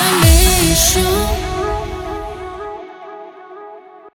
i 你说。